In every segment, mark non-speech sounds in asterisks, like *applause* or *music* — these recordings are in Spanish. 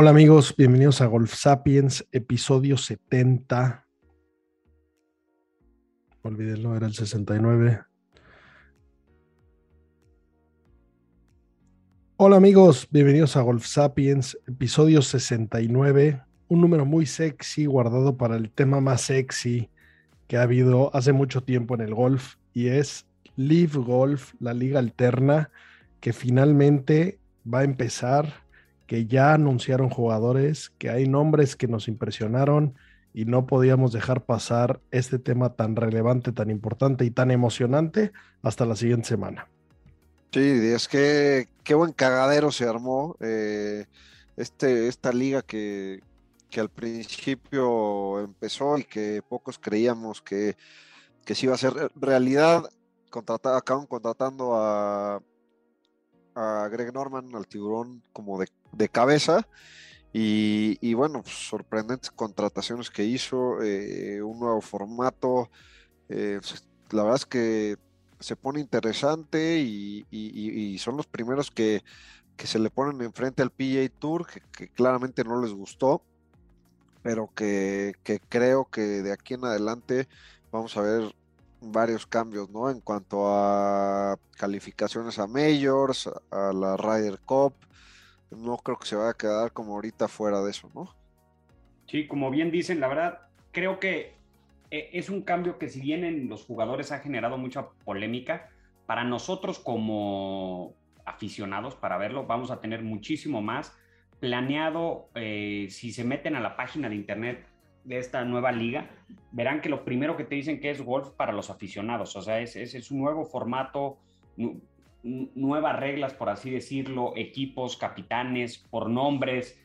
Hola amigos, bienvenidos a Golf Sapiens, episodio 70. Olvídenlo, era el 69. Hola amigos, bienvenidos a Golf Sapiens, episodio 69. Un número muy sexy guardado para el tema más sexy que ha habido hace mucho tiempo en el golf y es Live Golf, la liga alterna que finalmente va a empezar que ya anunciaron jugadores, que hay nombres que nos impresionaron y no podíamos dejar pasar este tema tan relevante, tan importante y tan emocionante hasta la siguiente semana. Sí, es que qué buen cagadero se armó eh, este, esta liga que, que al principio empezó y que pocos creíamos que, que sí iba a ser realidad. Acaban contratando a, Greg Norman, al tiburón, como de, cabeza. Y, bueno, pues, sorprendentes contrataciones que hizo, eh, un nuevo formato. Eh, la verdad es que se pone interesante y, son los primeros que, se le ponen enfrente al PGA Tour, que, claramente no les gustó, pero que, creo que de aquí en adelante vamos a ver varios cambios, ¿no? En cuanto a calificaciones a Majors, a la Ryder Cup, no creo que se vaya a quedar como ahorita fuera de eso, ¿no? Sí, como bien dicen, la verdad, creo que eh, es un cambio que si bien en los jugadores ha generado mucha polémica, para nosotros como aficionados para verlo vamos a tener muchísimo más planeado eh, si se meten a la página de internet de esta nueva liga, verán que lo primero que te dicen que es golf para los aficionados, o sea, es, es, un nuevo formato, nuevas reglas, por así decirlo, equipos, capitanes, por nombres,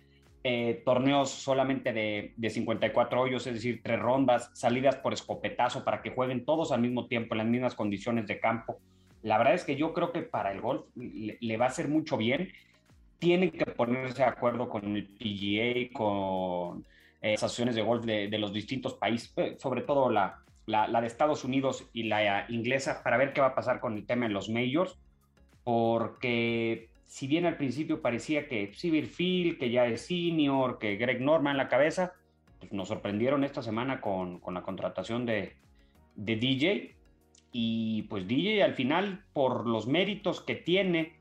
eh, torneos solamente de, de, 54 hoyos, es decir, tres rondas, salidas por escopetazo para que jueguen todos al mismo tiempo, en las mismas condiciones de campo. La verdad es que yo creo que para el golf le, le va a hacer mucho bien. Tienen que ponerse de acuerdo con el PGA, con eh, asociaciones de golf de, de, los distintos países, eh, sobre todo la, la, la, de Estados Unidos y la inglesa, para ver qué va a pasar con el tema en los majors, porque si bien al principio parecía que Sivir Phil, que ya es senior, que Greg Norman en la cabeza, pues nos sorprendieron esta semana con, con la contratación de, de DJ. Y pues DJ al final, por los méritos que tiene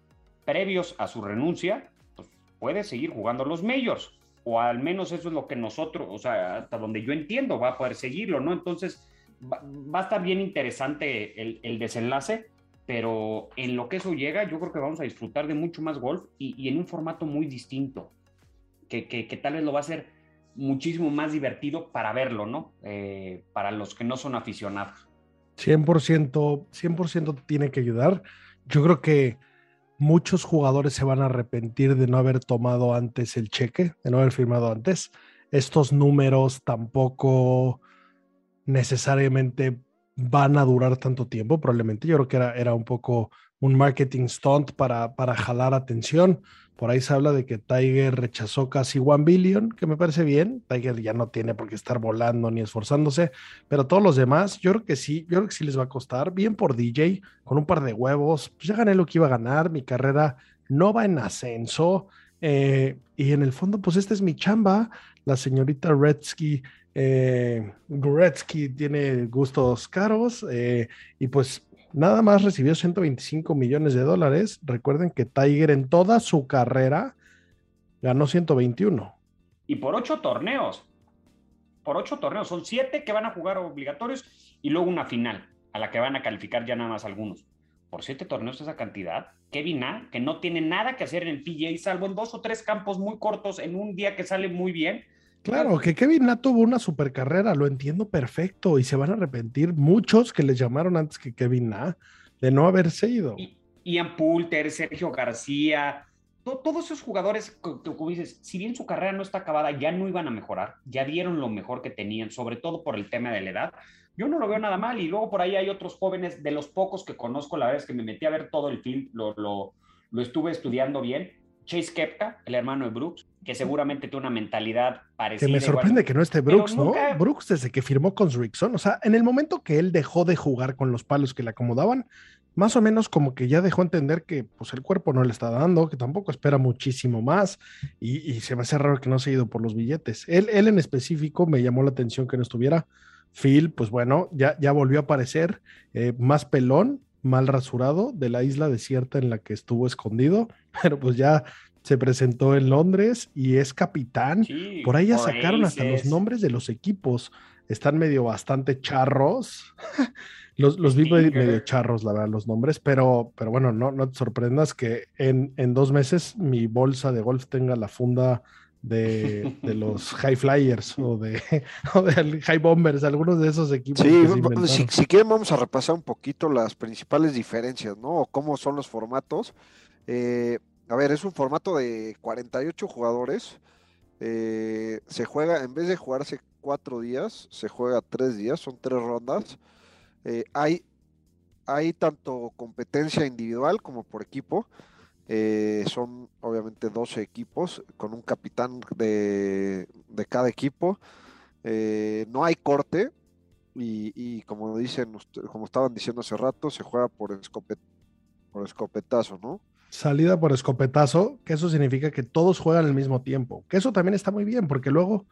previos a su renuncia, pues puede seguir jugando los majors o al menos eso es lo que nosotros, o sea, hasta donde yo entiendo, va a poder seguirlo, ¿no? Entonces, va, a estar bien interesante el, desenlace, pero en lo que eso llega, yo creo que vamos a disfrutar de mucho más golf y, en un formato muy distinto, que, tal vez lo va a ser muchísimo más divertido para verlo, ¿no? Eh, para los que no son aficionados. 100%, 100% tiene que ayudar. Yo creo que muchos jugadores se van a arrepentir de no haber tomado antes el cheque, de no haber firmado antes. Estos números tampoco necesariamente van a durar tanto tiempo, probablemente. Yo creo que era, era un poco un marketing stunt para, para jalar atención. Por ahí se habla de que Tiger rechazó casi one billion, que me parece bien. Tiger ya no tiene por qué estar volando ni esforzándose, pero todos los demás, yo creo que sí, yo creo que sí les va a costar. Bien por DJ, con un par de huevos, pues ya gané lo que iba a ganar, mi carrera no va en ascenso. Eh, y en el fondo, pues esta es mi chamba. La señorita Retsky, eh, Gretzky tiene gustos caros eh, y pues nada más recibió 125 millones de dólares. Recuerden que Tiger en toda su carrera ganó 121. Y por ocho torneos. Por ocho torneos. Son siete que van a jugar obligatorios y luego una final a la que van a calificar ya nada más algunos. Por siete torneos esa cantidad. Kevin A, que no tiene nada que hacer en el PGA, salvo en dos o tres campos muy cortos en un día que sale muy bien. Claro, que Kevin Na tuvo una super carrera, lo entiendo perfecto, y se van a arrepentir muchos que les llamaron antes que Kevin Na de no haberse ido. Ian Poulter, Sergio García, todos esos jugadores, como dices, si bien su carrera no está acabada, ya no iban a mejorar, ya dieron lo mejor que tenían, sobre todo por el tema de la edad. Yo no lo veo nada mal, y luego por ahí hay otros jóvenes, de los pocos que conozco, la verdad es que me metí a ver todo el film, lo, lo, lo estuve estudiando bien. Chase Kepka, el hermano de Brooks, que seguramente tiene una mentalidad parecida. Que me sorprende que no esté Brooks, ¿no? Brooks desde que firmó con Rickson, o sea, en el momento que él dejó de jugar con los palos que le acomodaban, más o menos como que ya dejó entender que pues el cuerpo no le está dando, que tampoco espera muchísimo más y, se me hace raro que no se haya ido por los billetes. Él, él en específico me llamó la atención que no estuviera. Phil, pues bueno, ya, ya volvió a aparecer eh, más pelón, mal rasurado de la isla desierta en la que estuvo escondido, *laughs* pero pues ya se presentó en Londres y es capitán. Por ahí ya sacaron hasta los nombres de los equipos. Están medio bastante charros. *laughs* los, los vi medio charros, la verdad, los nombres, pero, pero bueno, no, no te sorprendas que en, en dos meses mi bolsa de golf tenga la funda de, *laughs* de, los High Flyers o de, *laughs* o de, High Bombers, algunos de esos equipos. Sí, si, si, quieren vamos a repasar un poquito las principales diferencias, ¿no? O cómo son los formatos. Eh, a ver, es un formato de 48 jugadores. Eh, se juega, en vez de jugarse cuatro días, se juega tres días, son tres rondas. Eh, hay, hay tanto competencia individual como por equipo. Eh, son obviamente 12 equipos con un capitán de, cada equipo. no hay corte y, como dicen, como estaban diciendo hace rato, se juega por, por escopetazo, ¿no? Salida por escopetazo, que eso significa que todos juegan al mismo tiempo, que eso también está muy bien, porque luego, o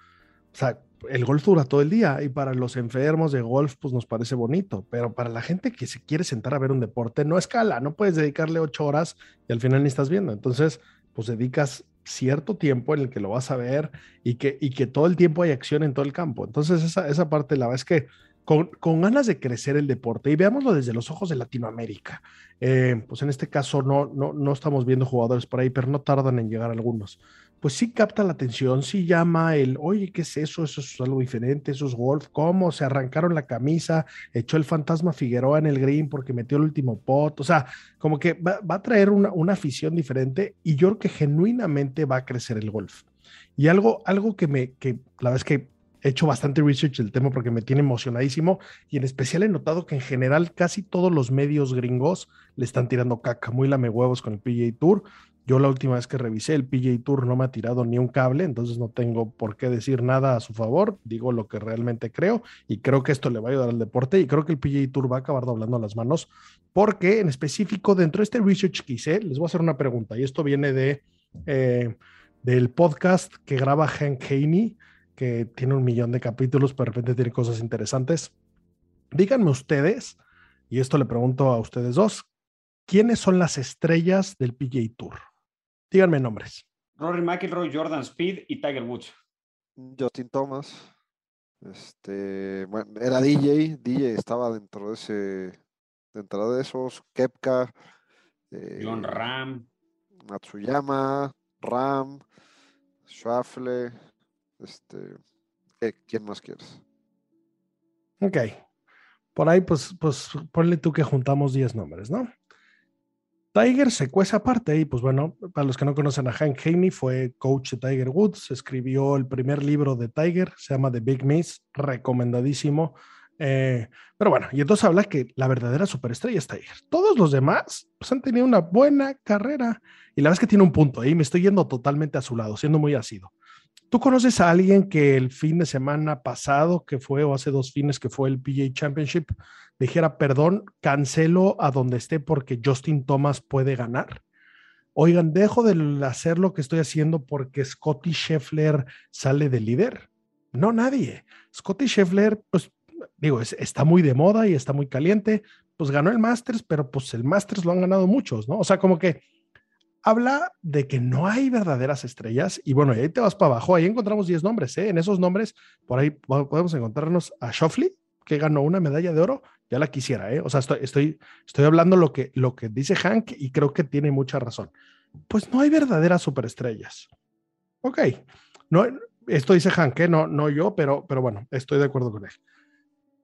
sea, el golf dura todo el día y para los enfermos de golf, pues nos parece bonito, pero para la gente que se quiere sentar a ver un deporte, no escala, no puedes dedicarle ocho horas y al final ni estás viendo. Entonces, pues dedicas cierto tiempo en el que lo vas a ver y que, y que todo el tiempo hay acción en todo el campo. Entonces, esa, esa parte, la verdad es que con, ganas de crecer el deporte y veámoslo desde los ojos de Latinoamérica. Eh, pues en este caso no, no, no estamos viendo jugadores por ahí, pero no tardan en llegar algunos. Pues sí capta la atención, sí llama el, oye, ¿qué es eso? Eso es algo diferente, eso es golf, ¿cómo? Se arrancaron la camisa, echó el fantasma Figueroa en el green porque metió el último pot, o sea, como que va, a traer una, una, afición diferente y yo creo que genuinamente va a crecer el golf. Y algo, algo que me, que la verdad es que he hecho bastante research del tema porque me tiene emocionadísimo y en especial he notado que en general casi todos los medios gringos le están tirando caca, muy lame huevos con el PGA Tour. Yo la última vez que revisé el PGA Tour no me ha tirado ni un cable, entonces no tengo por qué decir nada a su favor, digo lo que realmente creo y creo que esto le va a ayudar al deporte y creo que el PGA Tour va a acabar doblando las manos porque en específico dentro de este research que hice, les voy a hacer una pregunta y esto viene de... Eh, del podcast que graba Hank Haney, que tiene un millón de capítulos, pero de repente tiene cosas interesantes. Díganme ustedes, y esto le pregunto a ustedes dos, ¿quiénes son las estrellas del PGA Tour? Díganme nombres. Rory McIlroy, Jordan Speed y Tiger Woods. Justin Thomas. Este, bueno, era DJ, DJ estaba dentro de ese, dentro de esos, Kepka, John eh, Ram, Matsuyama, Ram, Schwafle, este, ¿quién más quieres? Ok. Por ahí, pues, pues ponle tú que juntamos 10 nombres, ¿no? Tiger se cuece aparte y pues bueno, para los que no conocen a Hank Haney, fue coach de Tiger Woods, escribió el primer libro de Tiger, se llama The Big Miss, recomendadísimo. Eh, pero bueno, y entonces habla que la verdadera superestrella es Tiger. Todos los demás pues, han tenido una buena carrera. Y la verdad es que tiene un punto ahí. Me estoy yendo totalmente a su lado, siendo muy ácido. ¿Tú conoces a alguien que el fin de semana pasado, que fue, o hace dos fines, que fue el PGA Championship, dijera, perdón, cancelo a donde esté porque Justin Thomas puede ganar? Oigan, dejo de hacer lo que estoy haciendo porque Scotty Scheffler sale de líder. No, nadie. Scotty Scheffler, pues digo, está muy de moda y está muy caliente. Pues ganó el Masters, pero pues el Masters lo han ganado muchos, ¿no? O sea, como que habla de que no hay verdaderas estrellas y bueno, ahí te vas para abajo, ahí encontramos 10 nombres, ¿eh? en esos nombres por ahí podemos encontrarnos a Shoffley, que ganó una medalla de oro, ya la quisiera, ¿eh? o sea, estoy, estoy, estoy hablando lo que, lo que dice Hank y creo que tiene mucha razón. Pues no hay verdaderas superestrellas. Ok, no, esto dice Hank, ¿eh? no, no yo, pero, pero bueno, estoy de acuerdo con él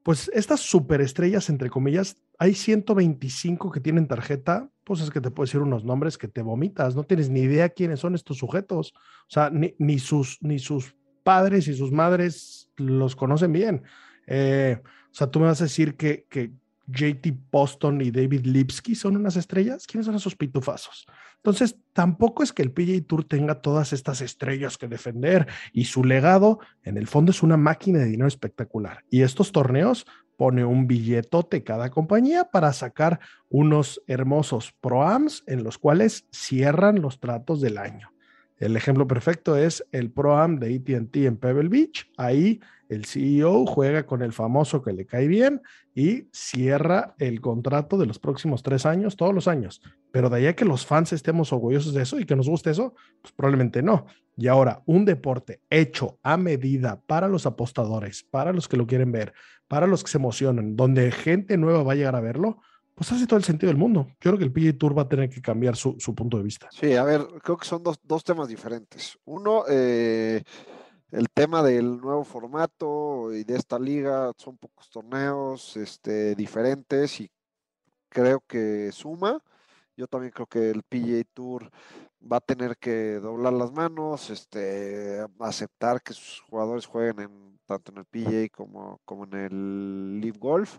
pues estas superestrellas, entre comillas, hay 125 que tienen tarjeta, pues es que te puedo decir unos nombres que te vomitas, no tienes ni idea quiénes son estos sujetos, o sea, ni, sus, ni sus padres y sus madres los conocen bien. Eh, o sea, tú me vas a decir que, que JT Poston y David Lipsky son unas estrellas, ¿quiénes son esos pitufazos? Entonces, tampoco es que el PGA Tour tenga todas estas estrellas que defender y su legado, en el fondo, es una máquina de dinero espectacular. Y estos torneos pone un billetote cada compañía para sacar unos hermosos proams en los cuales cierran los tratos del año. El ejemplo perfecto es el Pro-Am de ATT en Pebble Beach. Ahí el CEO juega con el famoso que le cae bien y cierra el contrato de los próximos tres años, todos los años. Pero de ahí a que los fans estemos orgullosos de eso y que nos guste eso, pues probablemente no. Y ahora, un deporte hecho a medida para los apostadores, para los que lo quieren ver, para los que se emocionan, donde gente nueva va a llegar a verlo, pues hace todo el sentido del mundo. Yo creo que el PGA Tour va a tener que cambiar su, punto de vista. Sí, a ver, creo que son dos, temas diferentes. Uno, eh, el tema del nuevo formato y de esta liga, son pocos torneos este, diferentes y creo que suma. Yo también creo que el PGA Tour va a tener que doblar las manos, este, aceptar que sus jugadores jueguen en, tanto en el PGA como, como en el Live Golf.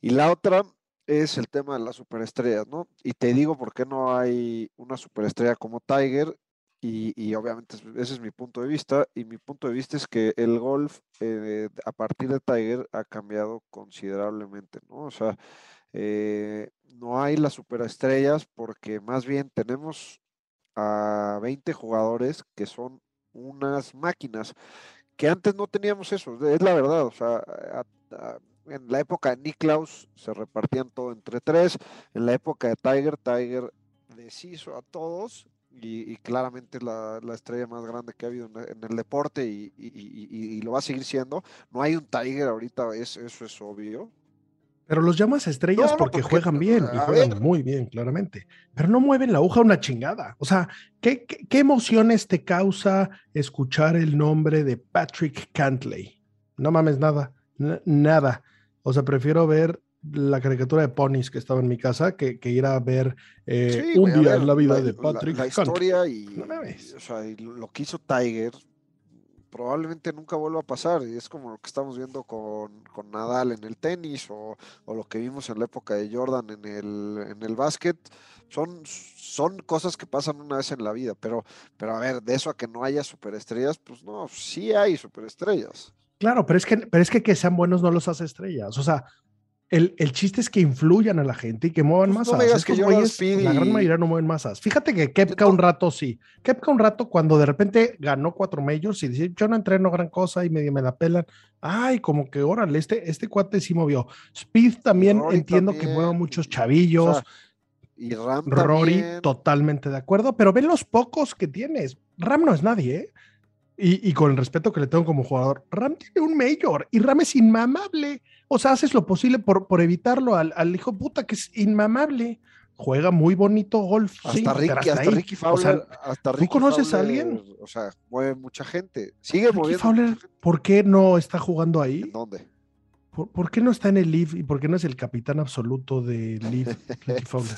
Y la otra es el tema de las superestrellas, ¿no? Y te digo por qué no hay una superestrella como Tiger y, obviamente ese es mi punto de vista y mi punto de vista es que el golf eh, a partir de Tiger ha cambiado considerablemente, ¿no? O sea, eh, no hay las superestrellas porque más bien tenemos a 20 jugadores que son unas máquinas que antes no teníamos eso, es la verdad, o sea, en la época de Niklaus se repartían todo entre tres. En la época de Tiger, Tiger deshizo a todos y, claramente es la, estrella más grande que ha habido en, el deporte y, lo va a seguir siendo. No hay un Tiger ahorita, eso es obvio. Pero los llamas estrellas porque, juegan bien y juegan muy bien, claramente. Pero no mueven la aguja una chingada. O sea, ¿qué, qué emociones te causa escuchar el nombre de Patrick Cantley? No mames nada, nada. O sea, prefiero ver la caricatura de ponis que estaba en mi casa que, ir a ver eh, un día en la vida de Patrick. La, historia y, lo que hizo Tiger probablemente nunca vuelva a pasar. Y es como lo que estamos viendo con, Nadal en el tenis o, lo que vimos en la época de Jordan en el, en el básquet. Son, son cosas que pasan una vez en la vida, pero, pero a ver, de eso a que no haya superestrellas, pues no, sí hay superestrellas. Claro, pero es que, pero es que que sean buenos no los hace estrellas. O sea, el, el, chiste es que influyan a la gente y que muevan pues masas. que la gran mayoría no mueven masas. Fíjate que Kepka un rato sí. Kepka un rato cuando de repente ganó cuatro majors y dice, yo no entreno gran cosa y medio me la pelan. Ay, como que órale, este, este cuate sí movió. Speed también entiendo que mueva muchos chavillos. y Ram Rory, totalmente de acuerdo, pero ven los pocos que tienes. Ram no es nadie, ¿eh? Y, con el respeto que le tengo como jugador, Ram tiene un mayor y Ram es inmamable. O sea, haces lo posible por, por evitarlo al, al, hijo puta que es inmamable. Juega muy bonito golf. Hasta, Ricky, hasta, Ricky Fowler. hasta ¿Tú conoces a alguien? O sea, mueve mucha gente. Sigue Ricky Fowler, ¿por qué no está jugando ahí? ¿En dónde? ¿Por, qué no está en el Leaf y por qué no es el capitán absoluto de Leaf, *laughs* Ricky Fowler?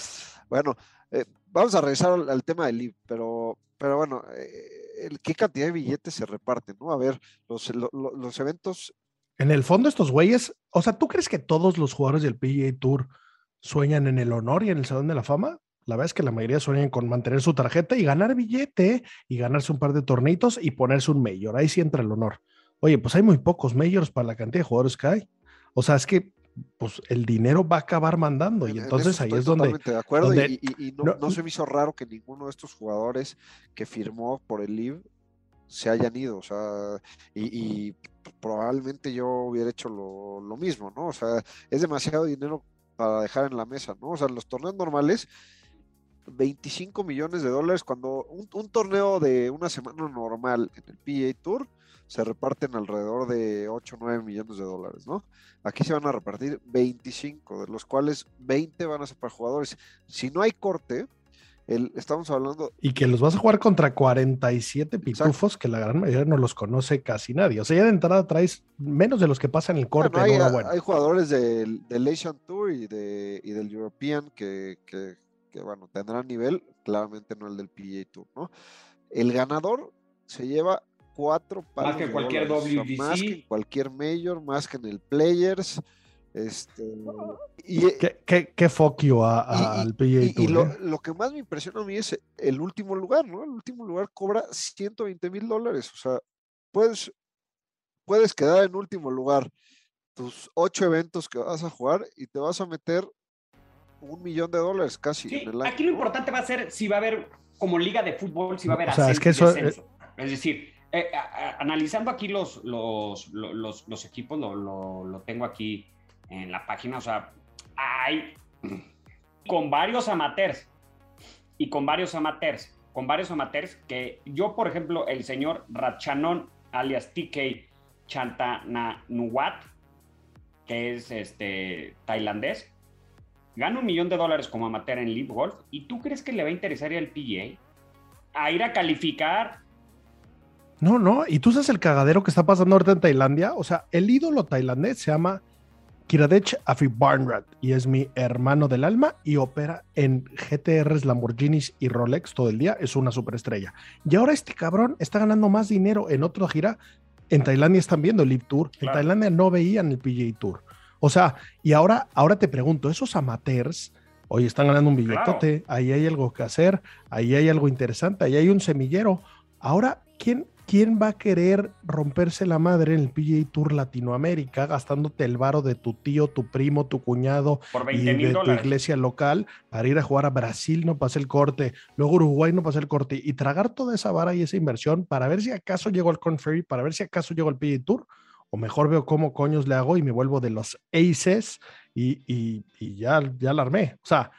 bueno, eh, vamos a regresar al, tema del Leaf, pero, pero bueno. Eh, qué cantidad de billetes se reparten, ¿no? A ver, los, eventos En el fondo, estos güeyes, o sea, ¿tú crees que todos los jugadores del PGA Tour sueñan en el honor y en el Salón de la Fama? La verdad es que la mayoría sueñan con mantener su tarjeta y ganar billete y ganarse un par de tornitos y ponerse un mayor. Ahí sí entra el honor. Oye, pues hay muy pocos majors para la cantidad de jugadores que hay. O sea, es que pues el dinero va a acabar mandando y entonces ahí es donde... de acuerdo y, no, se me hizo raro que ninguno de estos jugadores que firmó por el LIV se hayan ido, o sea, y, probablemente yo hubiera hecho lo, mismo, ¿no? O sea, es demasiado dinero para dejar en la mesa, ¿no? O sea, los torneos normales, 25 millones de dólares, cuando un, un torneo de una semana normal en el PA Tour se reparten alrededor de 8 o 9 millones de dólares, ¿no? Aquí se van a repartir 25, de los cuales 20 van a ser para jugadores. Si no hay corte, estamos hablando. Y que los vas a jugar contra 47 pitufos que la gran mayoría no los conoce casi nadie. O sea, ya de entrada traes menos de los que pasan el corte. hay, hay, jugadores del, Asian Tour y, de, del European que, bueno, tendrán nivel, claramente no el del PGA Tour, ¿no? El ganador se lleva cuatro Más que cualquier WGC. más que en cualquier Major, más que en el Players. Este, y, ¿Qué, qué, qué al PGA Y, eh? lo, que más me impresiona a mí es el último lugar, ¿no? El último lugar cobra 120 mil dólares. O sea, puedes, puedes quedar en último lugar tus ocho eventos que vas a jugar y te vas a meter un millón de dólares casi. aquí lo importante va a ser si va a haber como liga de fútbol, si va a haber o sea, es que eso, es decir, eh, analizando aquí los, equipos, lo, tengo aquí en la página, o sea, hay con varios amateurs y con varios amateurs, con varios amateurs que yo, por ejemplo, el señor Rachanon, alias TK Chantananuwat, que es este tailandés, gana un millón de dólares como amateur en Live Golf. ¿Y tú crees que le va a interesar al PGA? A ir a calificar. No, no, y tú sabes el cagadero que está pasando ahorita en Tailandia. O sea, el ídolo tailandés se llama Kiradech Afi Barnrat y es mi hermano del alma y opera en GTRs, Lamborghinis y Rolex todo el día. Es una superestrella. Y ahora este cabrón está ganando más dinero en otra gira. En Tailandia están viendo el Live Tour. En Tailandia no veían el PGA Tour. O sea, y ahora, ahora te pregunto, esos amateurs, hoy están ganando un billetote, ahí hay algo que hacer, ahí hay algo interesante, ahí hay un semillero. Ahora, ¿quién, ¿quién va a querer romperse la madre en el PGA Tour Latinoamérica gastándote el varo de tu tío, tu primo, tu cuñado y de tu iglesia local para ir a jugar a Brasil, no pasa el corte, luego Uruguay no pasa el corte y tragar toda esa vara y esa inversión para ver si acaso llego al Conferry, para ver si acaso llego al PGA Tour? O mejor veo cómo coños le hago y me vuelvo de los aces y, ya, ya la armé. O sea,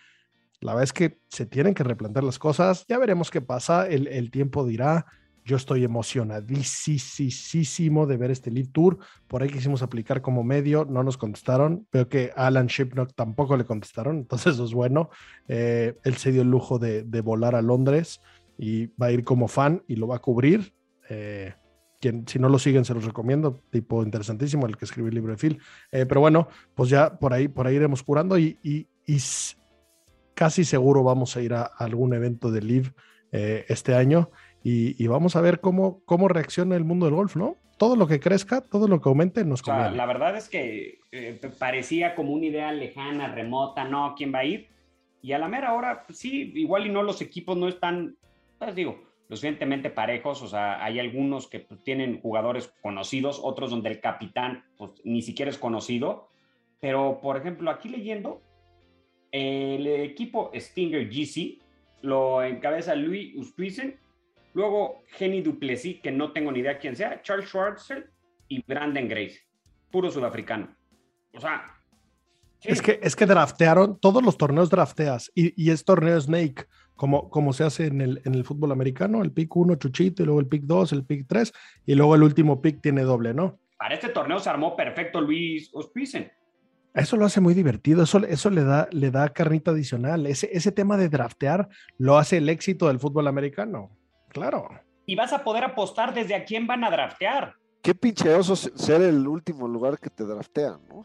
la verdad es que se tienen que replantear las cosas. Ya veremos qué pasa. El, el tiempo dirá. Yo estoy emocionadísimo de ver este Lead Tour. Por ahí quisimos aplicar como medio, no nos contestaron. Veo que Alan Shipnock tampoco le contestaron, entonces eso es bueno. Eh, él se dio el lujo de, volar a Londres y va a ir como fan y lo va a cubrir. Eh, quien, si no lo siguen, se los recomiendo. Tipo interesantísimo, el que escribió el libro de Phil. Eh, pero bueno, pues ya por ahí, por ahí iremos curando y, y, casi seguro vamos a ir a, algún evento de Live este año y, vamos a ver cómo, cómo reacciona el mundo del golf, ¿no? Todo lo que crezca, todo lo que aumente nos conviene. la verdad es que eh, parecía como una idea lejana, remota, ¿no? ¿Quién va a ir? Y a la mera hora, pues sí, igual y no los equipos no están, pues digo, lo suficientemente parejos, o sea, hay algunos que pues, tienen jugadores conocidos, otros donde el capitán pues, ni siquiera es conocido, pero por ejemplo, aquí leyendo, el equipo Stinger GC lo encabeza Louis Uspisen Luego, Jenny Duplessis, que no tengo ni idea quién sea, Charles Schwartzel y Brandon Grace, puro sudafricano. O sea. Es, que, es que draftearon, todos los torneos drafteas y, es torneo Snake, como, como se hace en el, en el fútbol americano, el pick 1 chuchito y luego el pick 2, el pick 3 y luego el último pick tiene doble, ¿no? Para este torneo se armó perfecto Luis Ospisen. Eso lo hace muy divertido, eso, eso le, da, le da carnita adicional. Ese, ese tema de draftear lo hace el éxito del fútbol americano. Claro. Y vas a poder apostar desde a quién van a draftear. Qué pincheoso ser el último lugar que te draftean, ¿no?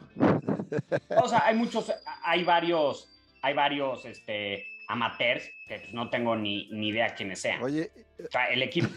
O sea, hay muchos, hay varios, hay varios este, amateurs que pues, no tengo ni, ni idea quiénes sean. Oye. O sea, el equipo.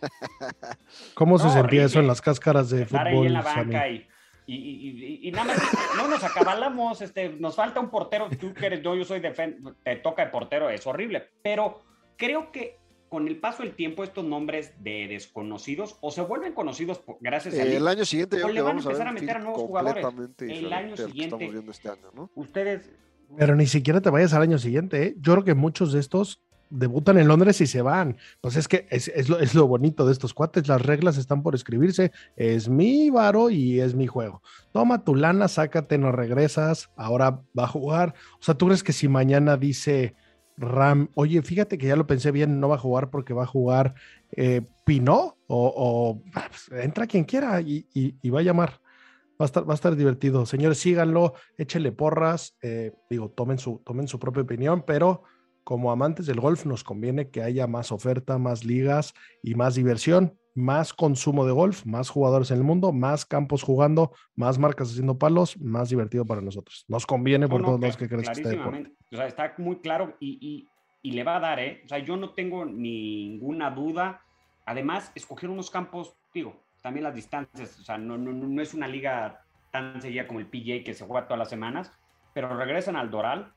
*laughs* ¿Cómo se sentía eso en las cáscaras de Estar fútbol? Ahí en la banca y Y, nada más, no nos acabalamos, este, nos falta un portero, tú que eres yo, yo soy defensa, te toca de portero, es horrible, pero creo que con el paso del tiempo estos nombres de desconocidos o se vuelven conocidos gracias a el año siguiente o le van a empezar a, meter a nuevos jugadores el año siguiente este año, ¿no? ustedes pero ni siquiera te vayas al año siguiente ¿eh? yo creo que muchos de estos debutan en Londres y se van. Pues es que es, lo, es, lo, bonito de estos cuates, las reglas están por escribirse, es mi varo y es mi juego. Toma tu lana, sácate, no regresas, ahora va a jugar. O sea, ¿tú crees que si mañana dice Ram, oye, fíjate que ya lo pensé bien, no va a jugar porque va a jugar eh, Pino o, pues, entra quien quiera y, va a llamar? Va a, estar, va a estar divertido. Señores, síganlo, échenle porras, eh, digo, tomen su, tomen su propia opinión, pero como amantes del golf nos conviene que haya más oferta, más ligas y más diversión, más consumo de golf, más jugadores en el mundo, más campos jugando, más marcas haciendo palos, más divertido para nosotros. Nos conviene por todos los que crees este deporte. O sea, está muy claro y, le va a dar, ¿eh? O sea, yo no tengo ninguna duda. Además, escogieron unos campos, digo, también las distancias, o sea, no, no, no es una liga tan seguida como el PJ que se juega todas las semanas, pero regresan al Doral,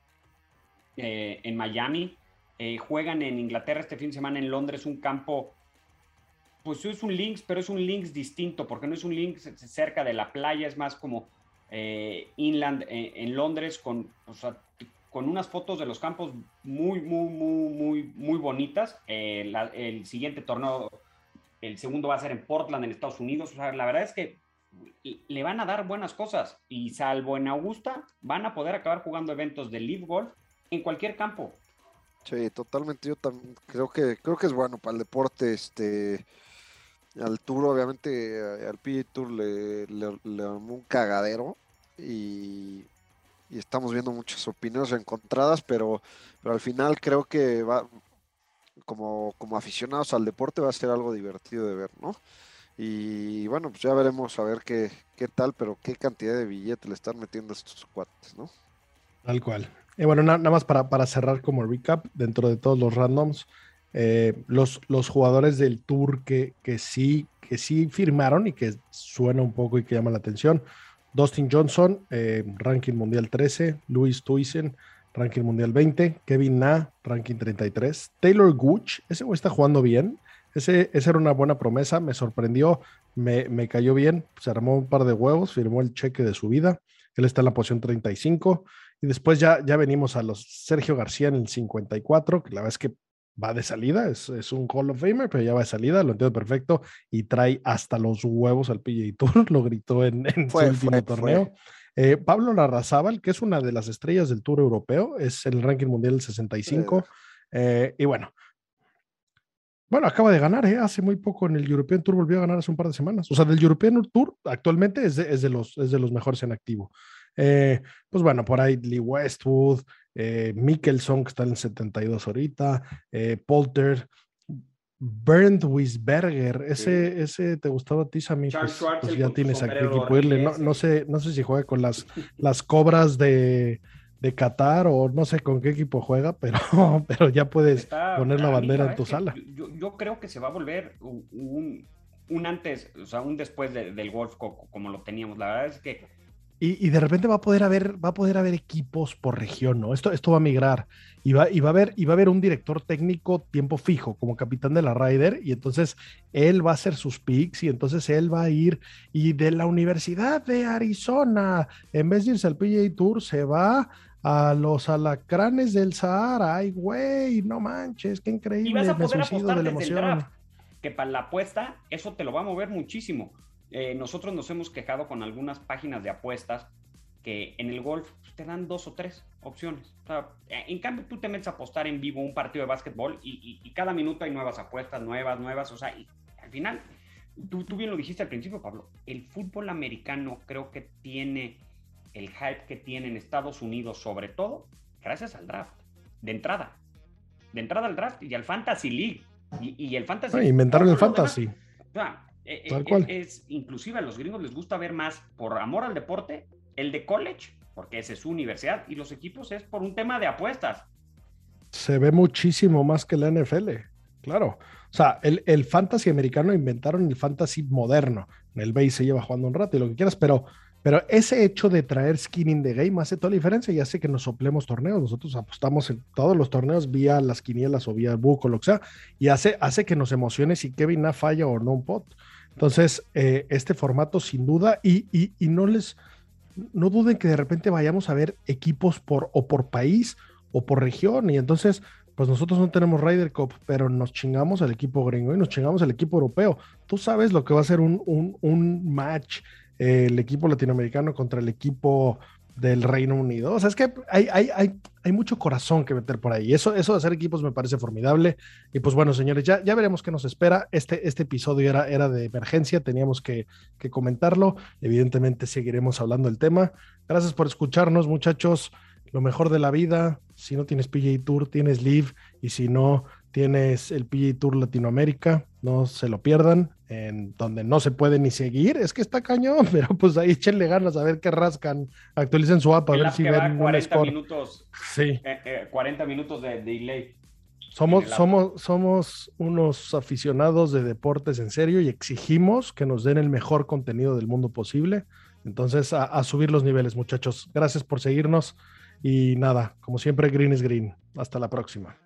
eh, en Miami, eh, juegan en Inglaterra este fin de semana en Londres, un campo, pues es un links, pero es un links distinto, porque no es un links cerca de la playa, es más como eh, inland en Londres, con, con unas fotos de los campos muy, muy, muy, muy, muy bonitas. el siguiente torneo, el segundo va a ser en Portland, en Estados Unidos. O sea, la verdad es que le van a dar buenas cosas y salvo en Augusta, van a poder acabar jugando eventos de Live Golf en cualquier campo. Sí, totalmente. Yo también creo que creo que es bueno para el deporte. Este al Tour, obviamente, al PGA Tour le, le, un cagadero y, estamos viendo muchas opiniones encontradas, pero, pero al final creo que va como, como aficionados al deporte va a ser algo divertido de ver, ¿no? Y bueno, pues ya veremos a ver qué, qué tal, pero qué cantidad de billetes le están metiendo estos cuates, ¿no? Tal cual. Y bueno, nada más para, para, cerrar como recap, dentro de todos los randoms, eh, los, los jugadores del tour que, que, sí, que sí firmaron y que suena un poco y que llama la atención. Dustin Johnson, eh, ranking mundial 13, Luis Tuisen, ranking mundial 20, Kevin Na, ranking 33, Taylor Gooch, ese güey está jugando bien, ese, esa era una buena promesa, me sorprendió, me, me, cayó bien, se armó un par de huevos, firmó el cheque de su vida, él está en la posición 35, y después ya, ya venimos a los Sergio García en el 54, que la verdad es que va de salida, es, un Hall of Famer, pero ya va de salida, lo entiendo perfecto, y trae hasta los huevos al PGA Tour, *laughs* lo gritó en, su último torneo. Eh, Pablo Larrazábal, que es una de las estrellas del Tour Europeo, es el ranking mundial del 65, eh, y bueno, bueno, acaba de ganar, ¿eh? hace muy poco en el European Tour volvió a ganar hace un par de semanas. O sea, del European Tour actualmente es de, los, es de los mejores en activo. Eh, pues bueno, por ahí Lee Westwood, eh, Mikkelson, que está en el 72 ahorita, eh, Polter, Bernd Wisberger, ese, ese te gustaba a ti, Sammy, pues, pues ya tienes aquí que irle. No, no, sé, no sé si juega con las, las cobras de, de Qatar o no sé con qué equipo juega, pero, *laughs* pero ya puedes poner la bandera en tu sala. Yo, yo, creo que se va a volver un, un antes, o sea, un después del golf como lo teníamos. La verdad es que y, de repente va a poder haber, va a poder haber equipos por región, ¿no? Esto, esto va a migrar. Y va, y va a haber, y va a haber un director técnico tiempo fijo, como capitán de la Ryder, y entonces él va a hacer sus picks, y entonces él va a ir, y de la Universidad de Arizona, en vez de irse al PGA Tour, se va a los alacranes del Sahara. Ay, güey, no manches, qué increíble. Y vas a poder apostar de la emoción. que para la apuesta, eso te lo va a mover muchísimo. Eh, nosotros nos hemos quejado con algunas páginas de apuestas que en el golf te dan dos o tres opciones. en cambio, tú te metes a apostar en vivo un partido de básquetbol y, cada minuto hay nuevas apuestas, nuevas, nuevas. O sea, y al final, tú, tú bien lo dijiste al principio, Pablo, el fútbol americano creo que tiene el hype que tiene en Estados Unidos, sobre todo gracias al draft, de entrada. De entrada al draft y al Fantasy League. Y, el Fantasy. Ah, inventaron el Fantasy. o sea, eh, eh, es, inclusive a los gringos les gusta ver más por amor al deporte el de college, porque esa es su universidad, y los equipos es por un tema de apuestas. Se ve muchísimo más que la NFL, claro. O sea, el, el fantasy americano inventaron el fantasy moderno. En el base se lleva jugando un rato y lo que quieras, pero Pero ese hecho de traer skin in the game hace toda la diferencia y hace que nos soplemos torneos. Nosotros apostamos en todos los torneos vía las quinielas o vía el buco, lo que sea, y hace, hace que nos emocione si Kevin Na falla o no un pot. Entonces, eh, este formato sin duda, y, y, y, no les, no duden que de repente vayamos a ver equipos por o por país o por región, y entonces, pues nosotros no tenemos Ryder Cup, pero nos chingamos al equipo gringo y nos chingamos al equipo europeo. Tú sabes lo que va a ser un, un, un match eh, el equipo latinoamericano contra el equipo del Reino Unido. O sea, es que hay, hay, hay, hay, mucho corazón que meter por ahí. Eso, eso de hacer equipos me parece formidable. Y pues bueno, señores, ya, ya veremos qué nos espera. Este, este episodio era, era de emergencia, teníamos que, que comentarlo. Evidentemente seguiremos hablando del tema. Gracias por escucharnos, muchachos. Lo mejor de la vida. Si no tienes PGA Tour, tienes Live. Y si no, tienes el PGA Tour Latinoamérica. No se lo pierdan en donde no se puede ni seguir, es que está cañón, *laughs* pero pues ahí échenle ganas a ver qué rascan, actualicen su app a ver si ven 40 minutos, sí. Eh, eh, 40 minutos de, de delay. Somos, somos, somos unos aficionados de deportes en serio y exigimos que nos den el mejor contenido del mundo posible. Entonces, a, a subir los niveles, muchachos. Gracias por seguirnos y nada, como siempre, green is green. Hasta la próxima.